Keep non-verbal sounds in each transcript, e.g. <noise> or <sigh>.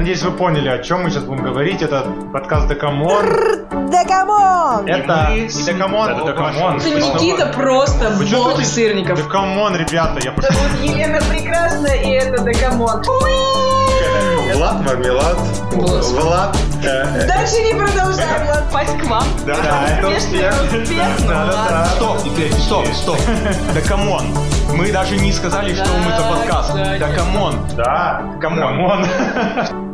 надеюсь, вы поняли, о чем мы сейчас будем говорить. Это подкаст Да come on. Да come on! Это не Декамон, это Декамон. Это Никита просто бог сырников. Да come on, ребята, я просто... Вот Елена Прекрасная, и это Да come on. Влад Мармелад. Влад. Влад. э, Дальше не продолжаем. Влад, Пасть к вам. Да, да, это успех. Да, да, да. Стоп, теперь, стоп, стоп. Да come on. Мы даже не сказали, что мы за подкаст. Да, Да come on. Да, come on. <laughs>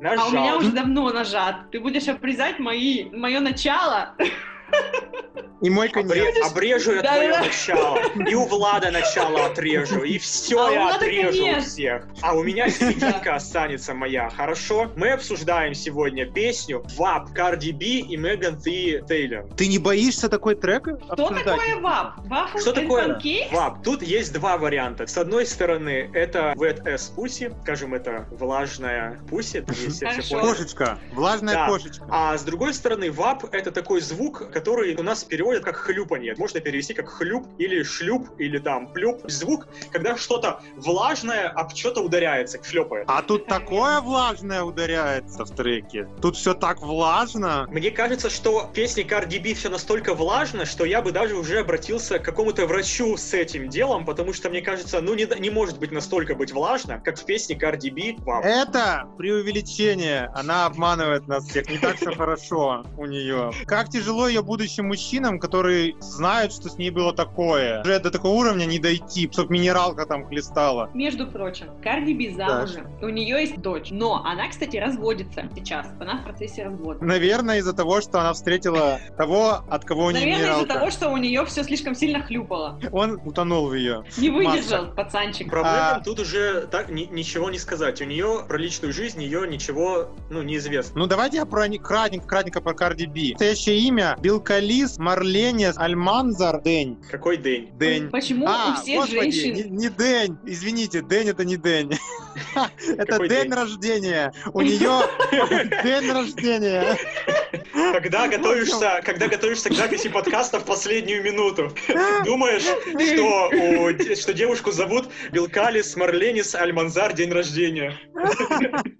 Нажал. А у меня уже давно нажат. Ты будешь обрезать мои, мое начало. <laughs> И мой конец. Обре- обрежу я Да, твое да. начало. И у Влада начало отрежу. И все А я Влада отрежу у всех. А у меня серединка останется моя. Хорошо? Мы обсуждаем сегодня песню WAP, Cardi B и Megan Thee Stallion. Ты не боишься такой трек Что обсуждать? такое WAP? Что такое? WAP? Тут есть два варианта. С одной стороны, это Wet Ass Pussy, скажем, это влажная pussy. Кошечка. Влажная Да. кошечка. А с другой стороны, WAP — это такой звук, который у нас переводят как хлюпанье. Можно перевести как хлюп или шлюп или там плюп. Звук, когда что-то влажное об что-то ударяется, шлепает. А тут такое влажное ударяется в треке. Тут все так влажно. Мне кажется, что в песне Cardi B все настолько влажно, что я бы даже уже обратился к какому-то врачу с этим делом, потому что мне кажется, ну не, не может быть настолько быть влажно, как в песне Cardi B. Вау. Это преувеличение. Она обманывает нас всех. Не так все хорошо у нее. Как тяжело ее будущим мужчинам, которые знают, что с ней было такое. Уже до такого уровня не дойти, чтоб минералка там хлестала. Между прочим, Карди Би замужем. У нее есть дочь. Но она, кстати, разводится сейчас. Она в процессе развода. Наверное, из-за того, что она встретила того, от кого у нее Наверное, из-за того, что у нее все слишком сильно хлюпало. Он утонул в ее. Не выдержал, пацанчик. Про А- тут уже так ни- ничего не сказать. У нее про личную жизнь ее ничего, ну, неизвестно. Ну давайте я про кратенько, кратенько про Карди Би. Настоящее имя Билкалис Марленес Альманзар День. Какой день? День. Почему А, у всех господи, женщин... Не, не День, извините, День это не День. <laughs> Это день рождения. У нее <laughs> день рождения. Когда готовишься, когда готовишься к записи подкаста в последнюю минуту, <laughs> думаешь, что, у что девушку зовут Билкалис Марленис Альманзар, день рождения.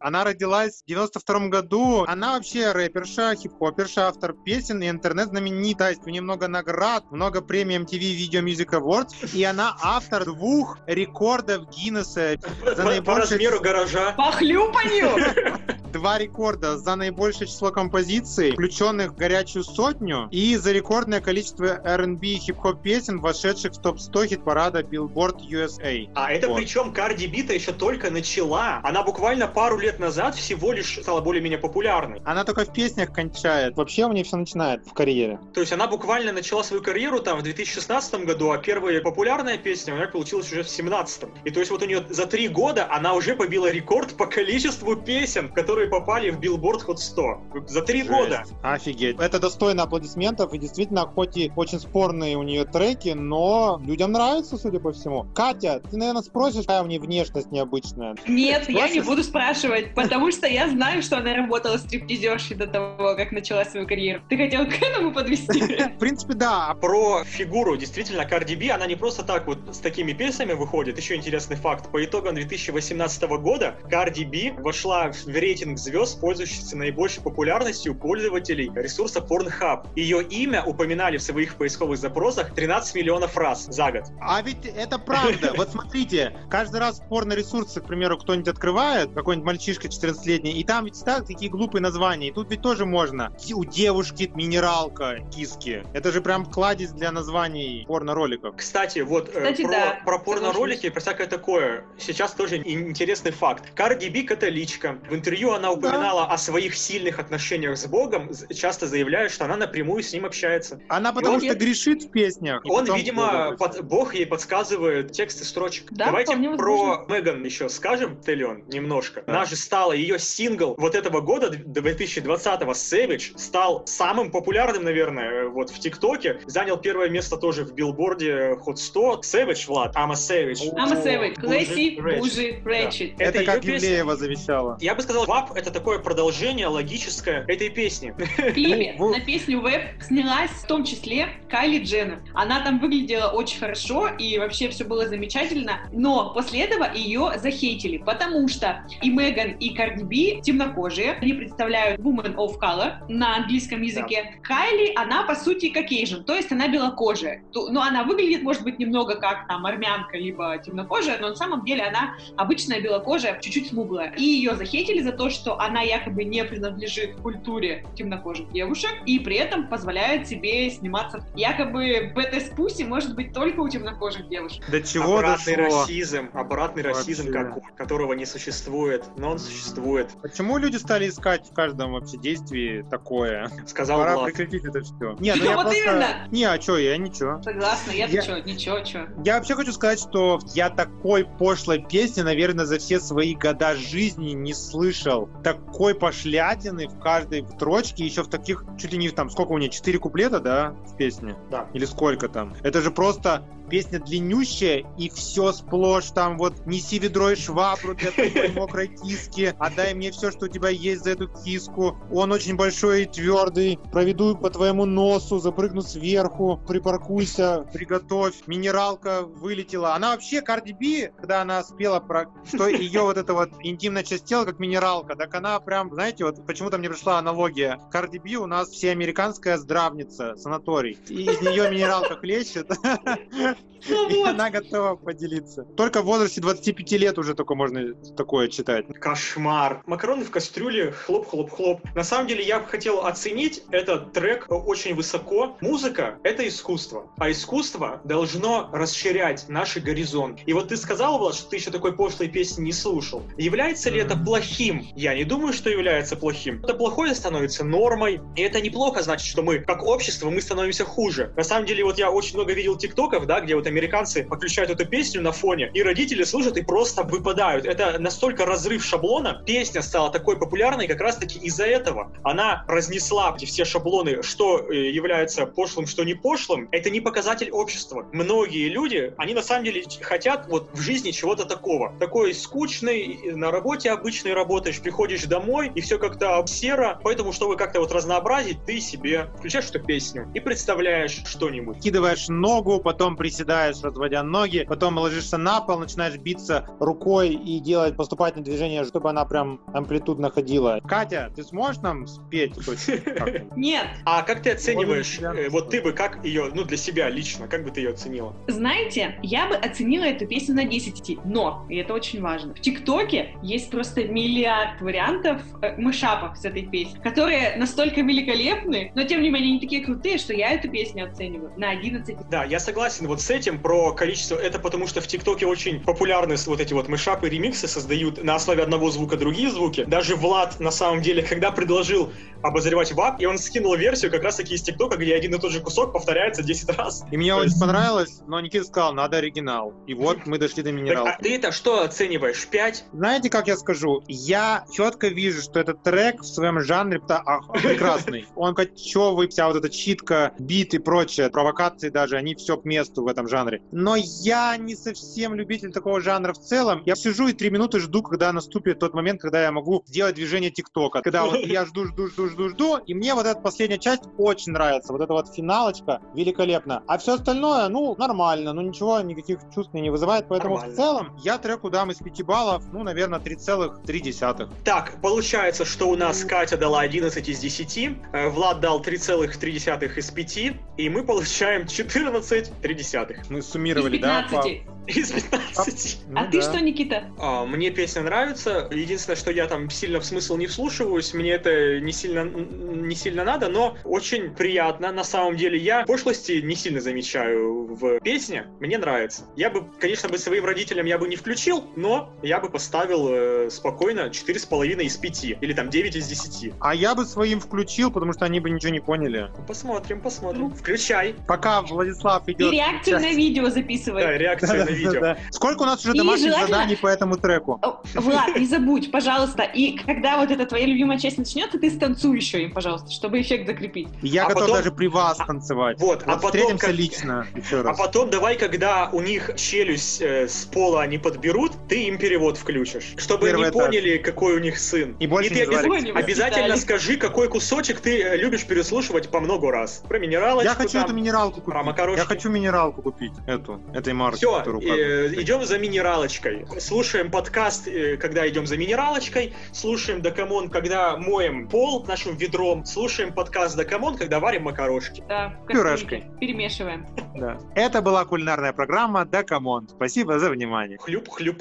Она родилась в 92 году. Она вообще рэперша, хип-хоперша, автор песен и интернет-знаменитость. У нее много наград, много премий MTV Video Music Awards. И она автор двух рекордов Гиннесса. По наибольшее размеру гаража. По хлюпанью! <laughs> Два рекорда за наибольшее число композиций, включенных в горячую сотню, и за рекордное количество R&B и хип-хоп песен, вошедших в топ-100 хит-парада Billboard USA. А это Вот. причем Карди Бита еще только начала. Она буквально пару лет назад всего лишь стала более-менее популярной. Она только в песнях кончает. Вообще у нее все начинает в карьере. То есть она буквально начала свою карьеру там в 2016 году, а первая популярная песня у нее получилась уже в 2017. И то есть вот у нее за три года она уже побила рекорд по количеству песен, которые попали в Billboard Hot 100. За три года. Офигеть. Это достойно аплодисментов, и действительно, хоть и очень спорные у нее треки, но людям нравится, судя по всему. Катя, ты, наверное, спросишь, какая у нее внешность необычная. Нет, я не буду спрашивать, потому что я знаю, что она работала стриптизершей до того, как начала свою карьеру. Ты хотел к этому подвести? В принципе, да. Про фигуру, действительно, Карди Би, она не просто так вот с такими песнями выходит. Еще интересный факт. По итогам 2018 года Карди Би вошла в рейтинг звезд, пользующихся наибольшей популярностью у пользователей ресурса Pornhub. Ее имя упоминали в своих поисковых запросах 13 миллионов раз за год. А ведь это правда. <laughs> Вот смотрите, каждый раз в порно-ресурсы, к примеру, кто-нибудь открывает, какой-нибудь мальчишка 14-летний, и там ведь ставят такие глупые названия. И тут ведь тоже можно. У девушки минералка, киски. Это же прям кладезь для названий порно-роликов. Кстати, вот э, Кстати, про, да, про порно-ролики, про всякое такое, сейчас тоже интересный факт. Карди Би католичка. В интервью она упоминала о своих сильных отношениях с Богом, часто заявляя, что она напрямую с ним общается. Она потому он- что грешит в песнях. Он, видимо, под- Бог ей подсказывает тексты строчек. Да, Давайте про. Меган еще скажем, Stallion, немножко. Да. Она же стала, ее сингл вот этого года, 2020-го, Savage, стал самым популярным, наверное, вот в ТикТоке. Занял первое место тоже в билборде Hot 100. Savage, Влад, I'm a Savage. I'm a savage. Classy, Bougie, ratchet. Это как песня. Ивлеева завещала. Я бы сказал, WAP Это такое продолжение логическое этой песни. В клипе Ну, <laughs> на песню Web снялась в том числе Кайли Дженнер. Она там выглядела очень хорошо, и вообще все было замечательно. Но после этого ее захейтили, потому что и Меган, и Карди Би темнокожие. Они представляют Woman of Color на английском языке. Кайли, она по сути как Asian, то есть она белокожая. Но она выглядит, может быть, немного как там армянка, либо темнокожая, но на самом деле она обычная белокожая, чуть-чуть смуглая. И ее захейтили за то, что она якобы не принадлежит культуре темнокожих девушек, и при этом позволяет себе сниматься. Якобы БТС Пуси может быть только у темнокожих девушек. До чего обратный дошло? расизм, обратный расизм, Вообще. как- которого не существует, но он существует, Почему люди стали искать в каждом вообще действии такое? сказал Пора Влад. прекратить это все. Не, ну я Вот просто... именно. Не, а чё, я ничего. Согласна, я, Я- чё, ничего, чё. Я вообще хочу сказать, что я такой пошлой песни, наверное, за все свои года жизни не слышал. Такой пошлятины в каждой строчке, еще в таких, чуть ли не там, сколько у нее, четыре куплета, да, в песне? Да. Или сколько там? Это же просто песня длиннющая, и все сплошь там вот «Неси ведро и швабру для <laughs> твоей мокрой киски, отдай мне все, что у тебя есть за эту киску, он очень большой и твердый, проведу по твоему носу, запрыгну сверху, припаркуйся, приготовь, минералка вылетела». Она вообще, Карди Би, когда она спела про, что ее вот эта вот интимная часть тела, как минералка, так она прям, знаете, вот почему-то мне пришла аналогия. Карди Би у нас всеамериканская здравница, санаторий, и из нее минералка хлещет. <laughs> И она готова поделиться. Только в возрасте 25 лет уже только можно такое читать. Кошмар. Макароны в кастрюле, хлоп-хлоп-хлоп. На самом деле я бы хотел оценить этот трек очень высоко. Музыка — это искусство. А искусство должно расширять наши горизонты. И вот ты сказал, Влад, что ты еще такой пошлой песни не слушал. Является ли это плохим? Я не думаю, что является плохим. Это плохое становится нормой. И это неплохо значит, что мы, как общество, мы становимся хуже. На самом деле, вот я очень много видел тиктоков, да, где вот американцы подключают эту песню на фоне, и родители слушают и просто выпадают. Это настолько разрыв шаблона. Песня стала такой популярной как раз-таки из-за этого. Она разнесла все шаблоны, что э, является пошлым, что не пошлым. Это не показатель общества. Многие люди, они на самом деле хотят вот в жизни чего-то такого. Такой скучный, э, на работе обычной работаешь, приходишь домой, и все как-то серо. Поэтому, чтобы как-то вот разнообразить, ты себе включаешь эту песню и представляешь что-нибудь. Кидываешь ногу, потом приседаешь, разводя ноги, потом ложишься на пол, начинаешь биться рукой и делать поступательные движения, чтобы она прям амплитудно ходила. Катя, ты сможешь нам спеть? <laughs> Нет, А как ты оцениваешь, Вот э, вот ты бы как ее, ну для себя лично, как бы ты ее оценила? Знаете, я бы оценила эту песню на 10, но, и это очень важно, в ТикТоке есть просто миллиард вариантов э, мышапов с этой песней, которые настолько великолепны, но тем не менее они такие крутые, что я эту песню оцениваю на 11. Да, я согласен вот с этим про количество. Это потому что в ТикТоке очень популярны с- вот эти вот мышапы, ремиксы создают на основе одного звука другие звуки. Даже Влад, на самом деле, когда предложил обозревать ВАП, и он скинул версию как раз таки из ТикТока, где один и тот же кусок повторяется 10 раз. И мне То очень есть- понравилось, но Никита сказал, надо оригинал. И вот мы дошли до Так, минералки. а ты это что оцениваешь? 5? Знаете, как я скажу? Я четко вижу, что этот трек в своем жанре ах, прекрасный. Он кочевый, вся вот эта читка, бит и прочее, провокации даже, они все к месту в этом жанре. Но я не совсем любитель такого жанра в целом. Я сижу и три минуты жду, когда наступит тот момент, когда я могу сделать движение ТикТока. Когда вот я жду, жду, жду, жду, жду, и мне вот эта последняя часть очень нравится. Вот эта вот финалочка великолепно. А все остальное, ну, нормально, ну ничего, никаких чувств не вызывает. Поэтому Нормально. в целом я треку дам из 5 баллов, ну, наверное, 3,3. Так, получается, что у нас Катя дала 11 из 10, э, Влад дал 3,3 из 5, и мы получаем 14,3 Мы Из суммировали, да? 15. Из 15. Ну а ты да. что, Никита? А, Мне песня нравится. Единственное, что я там сильно в смысл не вслушиваюсь, мне это не сильно, не сильно надо, но очень приятно. На самом деле я пошлости не сильно замечаю в песне. Мне нравится. Я бы, конечно, бы своим родителям я бы не включил, но я бы поставил э, спокойно 4,5 из 5. Или там 9 из 10. А я бы своим включил, потому что они бы ничего не поняли. Посмотрим, посмотрим. Включай. Пока Владислав И идет... реакцию на видео записывай. Да, реакция видео. Да. Сколько у нас уже домашних желательно- заданий по этому треку? Влад, не забудь, пожалуйста. И когда вот эта твоя любимая часть начнется, ты станцуй еще им, пожалуйста, чтобы эффект закрепить. Я А готов потом- даже при вас танцевать. Вот, а потом встретимся лично еще А потом давай, когда у них челюсть э, с пола они подберут, ты им перевод включишь. Чтобы Первый они поняли, какой у них сын. И больше ты не обяз- обязательно скажи, какой кусочек ты любишь переслушивать по много раз. Про минералочку Я хочу там. эту минералку купить. про макарошки. Я хочу минералку купить. Эту. Этой марки. Все. Идем за минералочкой. Слушаем подкаст, э, когда идем за минералочкой. Слушаем Дакамон, когда моем пол нашим ведром. Слушаем подкаст Дакамон, когда варим макарошки. Да, Пюрешкой. Перемешиваем. Да. Это была кулинарная программа Да Камон. Спасибо за внимание. Хлюп-хлюп.